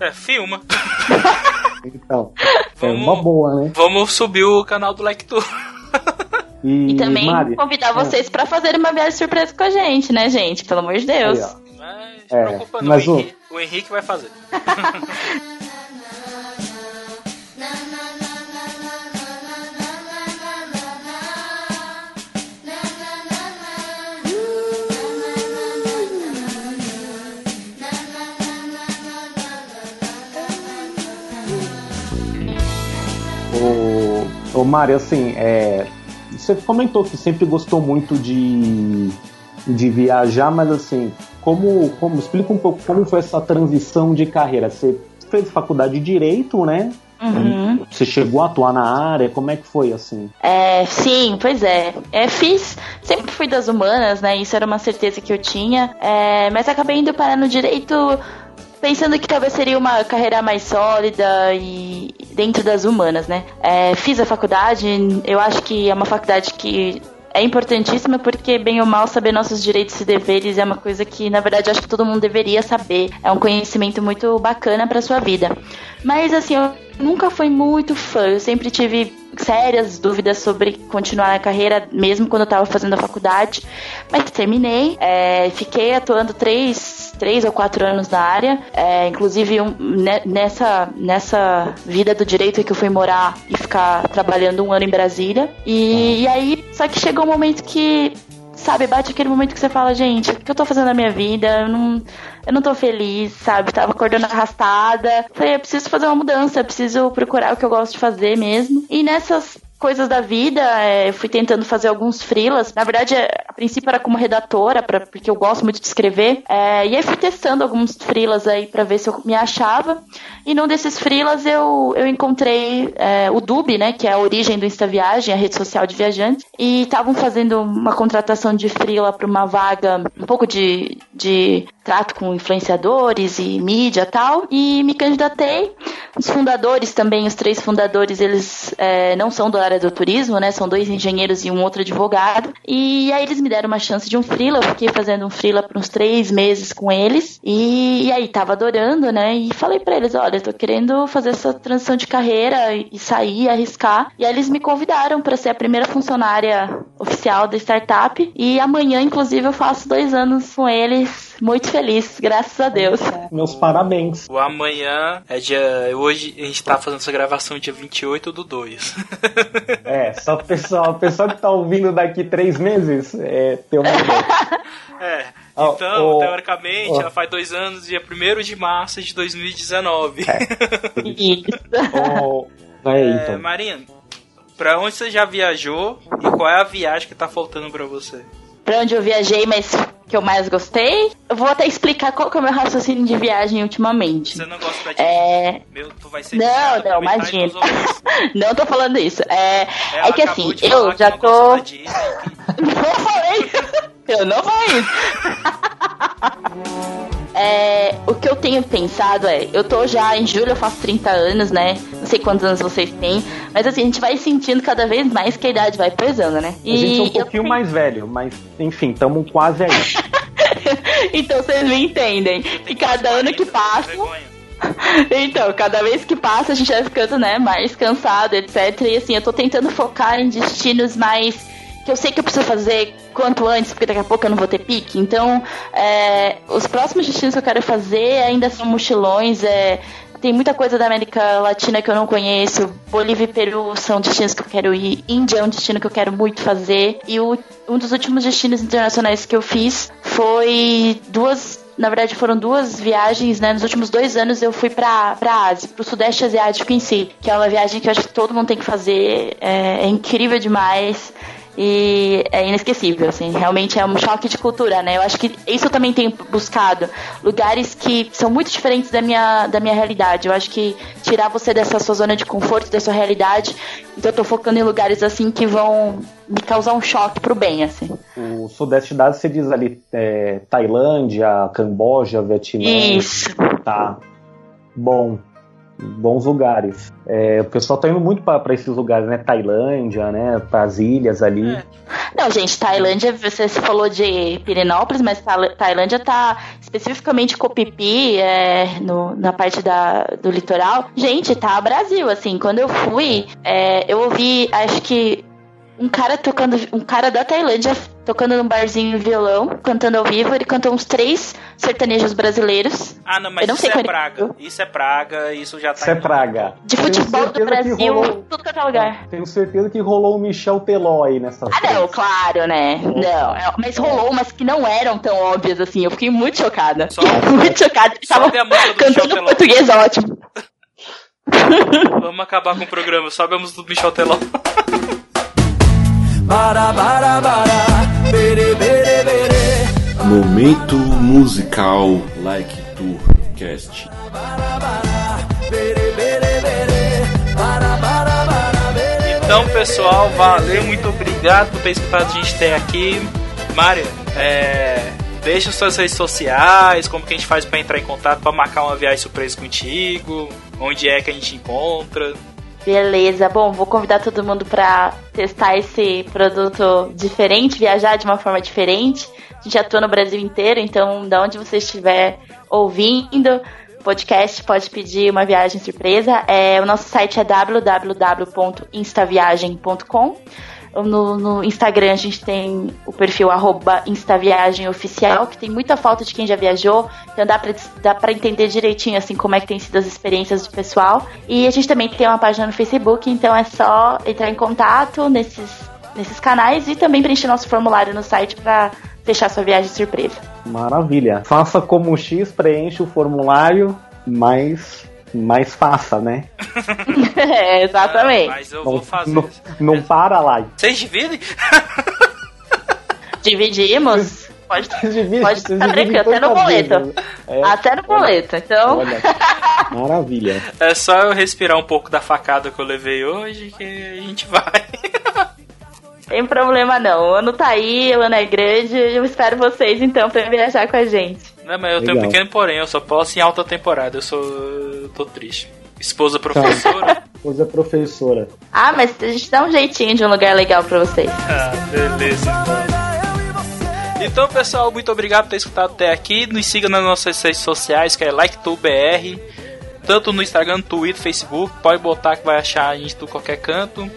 Speaker 2: É, filma.
Speaker 3: Então, é
Speaker 2: Vamos-
Speaker 3: uma boa, né?
Speaker 2: Vamos subir o canal do Lectur.
Speaker 3: E,
Speaker 4: E também
Speaker 3: Mari,
Speaker 4: convidar
Speaker 3: é.
Speaker 4: vocês pra fazer uma viagem surpresa com a gente, né, gente? Pelo amor de Deus.
Speaker 3: Aí.
Speaker 2: Mas
Speaker 3: É,
Speaker 2: preocupa não,
Speaker 3: mas
Speaker 2: o,
Speaker 3: o
Speaker 2: Henrique vai fazer. [LAUGHS]
Speaker 3: O Mário, assim, é, você comentou que sempre gostou muito de, de viajar, mas assim, como, como explica um pouco como foi essa transição de carreira? Você fez faculdade de direito, né?
Speaker 4: Uhum.
Speaker 3: Você chegou a atuar na área? Como é que foi assim?
Speaker 4: É, sim, pois é. é. Fiz, sempre fui das humanas, né? Isso era uma certeza que eu tinha. É, mas acabei indo parar no direito pensando que talvez seria uma carreira mais sólida e dentro das humanas, né? É, fiz a faculdade, eu acho que é uma faculdade que é importantíssima porque, bem ou mal, saber nossos direitos e deveres é uma coisa que, na verdade, acho que todo mundo deveria saber. É um conhecimento muito bacana para sua vida. Mas, assim, eu nunca fui muito fã. Eu sempre tive sérias dúvidas sobre continuar na carreira, mesmo quando eu estava fazendo a faculdade. Mas terminei, é, fiquei atuando três, três ou quatro anos na área. É, inclusive, um, nessa, nessa vida do direito que eu fui morar e ficar trabalhando um ano em Brasília. E, e aí, só que chegou um momento que sabe, bate aquele momento que você fala, gente, o que eu tô fazendo na minha vida? Eu não, eu não tô feliz, sabe? Tava acordando arrastada. Falei, eu preciso fazer uma mudança, eu preciso procurar o que eu gosto de fazer mesmo. E nessas coisas da vida, é, fui tentando fazer alguns frilas. Na verdade, é, a princípio era como redatora, pra, porque eu gosto muito de escrever. É, e aí fui testando alguns frilas aí para ver se eu me achava. E num desses frilas eu, eu encontrei é, o Dub, né, que é a origem do Insta Viagem, a rede social de viajantes. E estavam fazendo uma contratação de frila para uma vaga, um pouco de, de trato com influenciadores e mídia tal. E me candidatei. Os fundadores também, os três fundadores, eles é, não são do área do turismo, né? São dois engenheiros e um outro advogado. E aí eles me deram uma chance de um freela. Eu fiquei fazendo um freela por uns três meses com eles. E, e aí tava adorando, né? E falei para eles, olha, tô querendo fazer essa transição de carreira e, sair, arriscar. E aí eles me convidaram para ser a primeira funcionária oficial da startup. E amanhã, inclusive, eu faço dois anos com eles. Muito feliz, graças a Deus.
Speaker 3: Meus parabéns.
Speaker 2: O amanhã é dia. Hoje a gente tá fazendo essa gravação dia 28 do 2. [LAUGHS]
Speaker 3: É, só o pessoal, o pessoal que tá ouvindo daqui três meses é, tem uma ideia. [LAUGHS]
Speaker 2: É. Então, oh, teoricamente, oh. ela faz dois anos, dia 1 de março de 2019. É.
Speaker 3: oh, [LAUGHS] é, então.
Speaker 2: Marina, pra onde você já viajou e qual é a viagem que tá faltando pra você?
Speaker 4: Pra onde eu viajei, mas que eu mais gostei. Eu vou até explicar qual que é o meu raciocínio de viagem ultimamente.
Speaker 2: Você não gosta de
Speaker 4: é...
Speaker 2: Meu, tu vai ser
Speaker 4: Não, não, imagina. [LAUGHS] não tô falando isso. É, é que assim, eu já tô. [LAUGHS] não falei. eu não falei isso. [LAUGHS] É, o que eu tenho pensado é, eu tô já em julho, eu faço 30 anos, né? Não sei quantos anos vocês têm, mas assim, a gente vai sentindo cada vez mais que a idade vai pesando, né?
Speaker 3: E a gente é um pouquinho eu... mais velho, mas enfim, estamos quase aí. [LAUGHS]
Speaker 4: então vocês me entendem. E cada ano que passa. [LAUGHS] Então, cada vez que passa, a gente vai ficando, né, mais cansado, etc. E assim, eu tô tentando focar em destinos mais que eu sei que eu preciso fazer quanto antes, porque daqui a pouco eu não vou ter pique. Então, é, os próximos destinos que eu quero fazer ainda são mochilões. É, tem muita coisa da América Latina que eu não conheço. Bolívia e Peru são destinos que eu quero ir. Índia é um destino que eu quero muito fazer. E o, um dos últimos destinos internacionais que eu fiz foi duas na verdade foram duas viagens, né? Nos últimos dois anos eu fui pra, pra Ásia, pro Sudeste Asiático em si, que é uma viagem que eu acho que todo mundo tem que fazer, é, é incrível demais e é inesquecível, assim, realmente é um choque de cultura, né? Eu acho que isso eu também tenho buscado, lugares que são muito diferentes da minha, da minha realidade. Eu acho que tirar você dessa sua zona de conforto, da sua realidade, então eu tô focando em lugares assim que vão me causar um choque pro bem, assim.
Speaker 3: O Sudeste da Ásia, você diz ali é, Tailândia, Camboja, Vietnã.
Speaker 4: Isso.
Speaker 3: Tá. Bom, bons lugares. É, o pessoal tá indo muito para esses lugares, né? Tailândia, né? Para as ilhas ali. É.
Speaker 4: Não, gente, Tailândia, você falou de Pirenópolis, mas Tailândia tá especificamente Copipi, é, no, na parte da, do litoral. Gente, tá Brasil, assim, quando eu fui, é, eu ouvi, acho que um cara tocando, um cara da Tailândia tocando num barzinho violão, cantando ao vivo. Ele cantou uns três sertanejos brasileiros.
Speaker 2: Ah, não, mas não isso é praga. Isso é praga, isso já tá.
Speaker 3: Isso é praga.
Speaker 4: De futebol do Brasil, rolou... tudo quanto é lugar.
Speaker 3: Tenho certeza que rolou o Michel Teló aí nessa.
Speaker 4: Ah, não, claro, né? Não, é, mas rolou umas que não eram tão óbvias assim. Eu fiquei muito chocada. Só, [LAUGHS] muito chocada. Ele tava cantando português ótimo.
Speaker 2: Vamos acabar com o programa. Sobe a música do Michel Teló. [LAUGHS]
Speaker 12: Momento musical Like Tourcast.
Speaker 2: Então, pessoal, valeu, muito obrigado por ter escutado a gente até aqui. Mário, é, deixa suas redes sociais, como que a gente faz para entrar em contato, para marcar uma viagem surpresa contigo, onde é que a gente encontra.
Speaker 4: Beleza, bom, vou convidar todo mundo para testar esse produto diferente, viajar de uma forma diferente. A gente atua no Brasil inteiro, então, da onde você estiver ouvindo, podcast, pode pedir uma viagem surpresa. É, o nosso site é www.instaviagem.com. No, no, Instagram a gente tem o perfil instaviagemoficial, que tem muita foto de quem já viajou, então dá pra, dá entender direitinho assim como é que tem sido as experiências do pessoal. E a gente também tem uma página no Facebook, então é só entrar em contato nesses, nesses canais e também preencher nosso formulário no site para fechar sua viagem surpresa.
Speaker 3: Maravilha. Faça como o X, preencha o formulário, mas mais faça, né? [LAUGHS]
Speaker 4: é, exatamente.
Speaker 2: mas eu
Speaker 3: não,
Speaker 2: vou fazer.
Speaker 3: Não, não para lá.
Speaker 2: Vocês dividem? [LAUGHS]
Speaker 4: Dividimos. Pode,
Speaker 3: Divide,
Speaker 4: tranquilo, até no boleto.
Speaker 3: É,
Speaker 4: Até no boleto, então.
Speaker 3: Olha, [LAUGHS] maravilha.
Speaker 2: É só eu respirar um pouco da facada que eu levei hoje que a gente vai.
Speaker 4: Tem problema não. O ano tá aí, o ano é grande. Eu espero vocês então pra viajar com a gente.
Speaker 2: Não, mas eu tenho um
Speaker 3: Legal.
Speaker 2: pequeno porém, eu só posso em alta temporada, eu sou. eu tô triste. Esposa professora.
Speaker 3: Esposa professora.
Speaker 4: Ah, mas a gente dá um jeitinho de um lugar legal pra vocês.
Speaker 2: Ah, beleza. Então, pessoal, muito obrigado por ter escutado até aqui. Nos siga nas nossas redes sociais, que é LikeTubeBR. Tanto no Instagram, Twitter, Facebook. Pode botar que vai achar a gente em qualquer canto.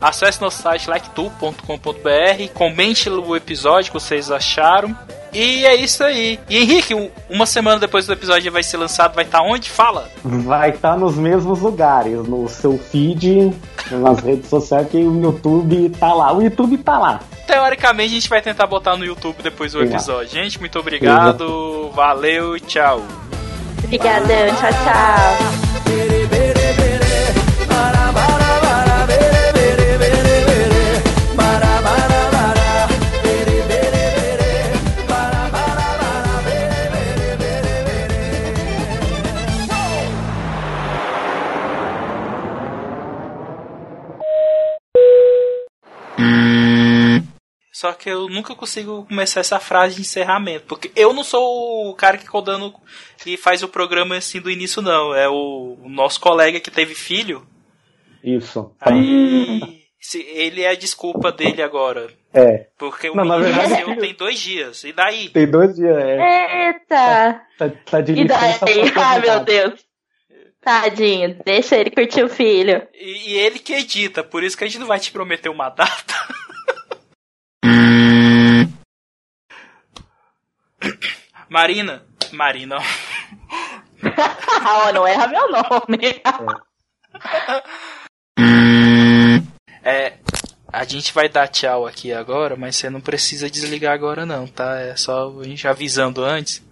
Speaker 2: Acesse nosso site liketu.com.br. Comente o episódio que vocês acharam. E é isso aí. E Henrique, um- uma semana depois do episódio vai ser lançado, vai estar onde? Fala!
Speaker 3: Vai estar nos mesmos lugares, no seu feed, nas redes sociais, que o YouTube tá lá. O YouTube tá lá.
Speaker 2: Teoricamente, a gente vai tentar botar no YouTube depois do episódio. Gente, muito obrigado. Valeu e tchau.
Speaker 4: Obrigadão, tchau, tchau.
Speaker 2: Só que eu nunca consigo começar essa frase de encerramento. Porque eu não sou o cara que codando que faz o programa assim do início, não. É o, o nosso colega que teve filho.
Speaker 3: Isso.
Speaker 2: Aí. se- ele é a desculpa dele agora.
Speaker 3: É.
Speaker 2: Porque o
Speaker 3: Não, na
Speaker 2: menino
Speaker 3: verdade,
Speaker 2: nasceu tem dois dias. E daí?
Speaker 3: Tem dois dias. É,
Speaker 4: Eita!
Speaker 3: tá, tá de
Speaker 4: E daí? Ai, meu. Deus. Tadinho, deixa ele curtir o filho.
Speaker 2: E, e ele que edita, por isso que a gente não vai te prometer uma data. [LAUGHS] Marina. Marina. [LAUGHS]
Speaker 4: Não erra meu nome.
Speaker 2: É. A gente vai dar tchau aqui agora, mas você não precisa desligar agora não, tá? É só a gente avisando antes.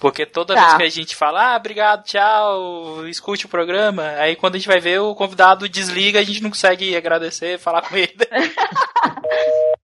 Speaker 2: Porque toda
Speaker 4: Tá.
Speaker 2: vez que a gente fala, ah, obrigado, tchau, escute o programa, aí quando a gente vai ver o convidado desliga, a gente não consegue agradecer, falar com ele. [LAUGHS]